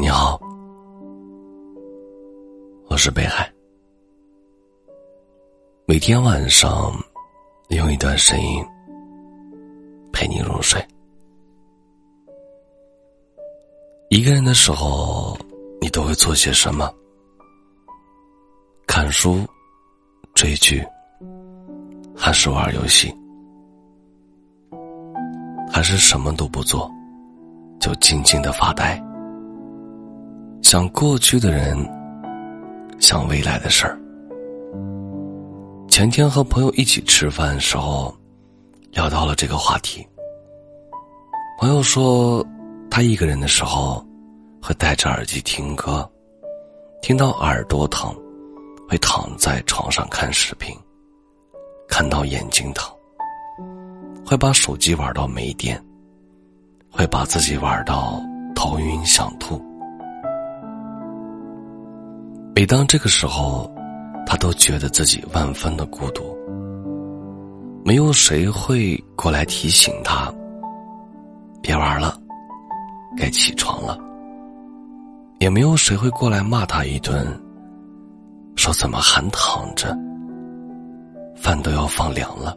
你好，我是北海。每天晚上用一段声音陪你入睡。一个人的时候，你都会做些什么？看书、追剧，还是玩游戏？还是什么都不做，就静静的发呆？想过去的人，想未来的事儿。前天和朋友一起吃饭的时候，聊到了这个话题。朋友说，他一个人的时候，会戴着耳机听歌，听到耳朵疼，会躺在床上看视频，看到眼睛疼，会把手机玩到没电，会把自己玩到头晕想吐。每当这个时候，他都觉得自己万分的孤独。没有谁会过来提醒他：“别玩了，该起床了。”也没有谁会过来骂他一顿，说：“怎么还躺着？饭都要放凉了。”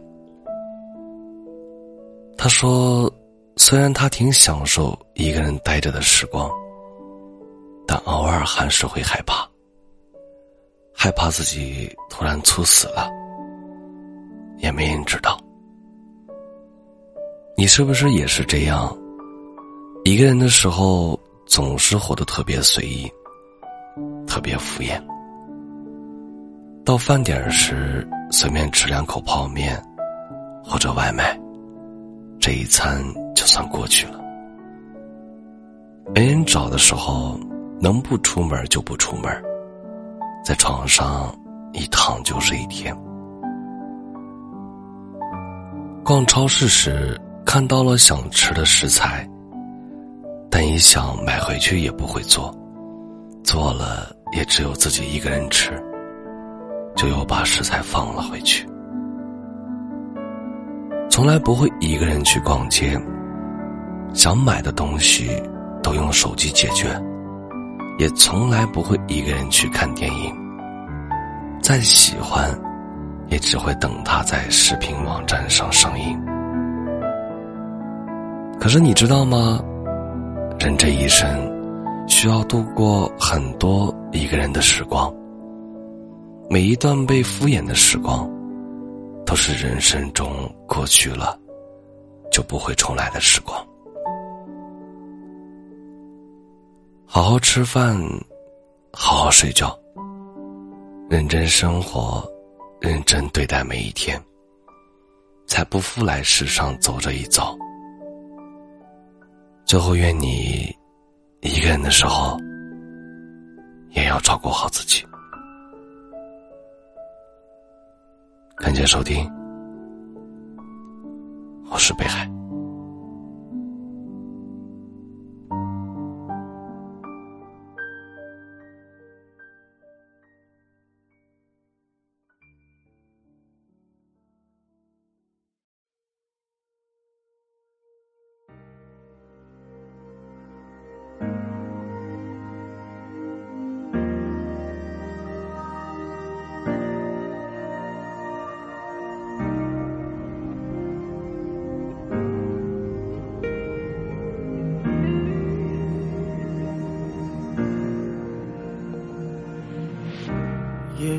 他说：“虽然他挺享受一个人待着的时光，但偶尔还是会害怕。”害怕自己突然猝死了，也没人知道。你是不是也是这样？一个人的时候总是活得特别随意，特别敷衍。到饭点时随便吃两口泡面，或者外卖，这一餐就算过去了。没人找的时候，能不出门就不出门。在床上一躺就是一天。逛超市时看到了想吃的食材，但一想买回去也不会做，做了也只有自己一个人吃，就又把食材放了回去。从来不会一个人去逛街，想买的东西都用手机解决。也从来不会一个人去看电影。再喜欢，也只会等他在视频网站上上映。可是你知道吗？人这一生，需要度过很多一个人的时光。每一段被敷衍的时光，都是人生中过去了，就不会重来的时光。好好吃饭，好好睡觉，认真生活，认真对待每一天，才不负来世上走这一遭。最后，愿你一个人的时候，也要照顾好自己。感谢收听，我是北海。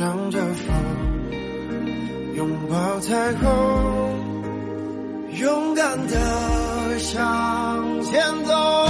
向着风，拥抱彩虹，勇敢的向前走。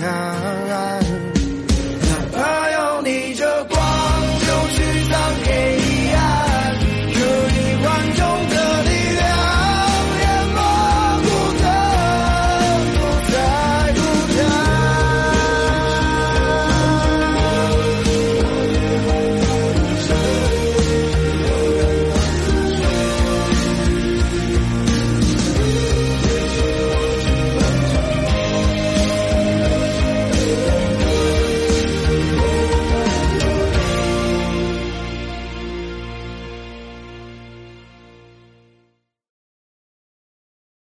time.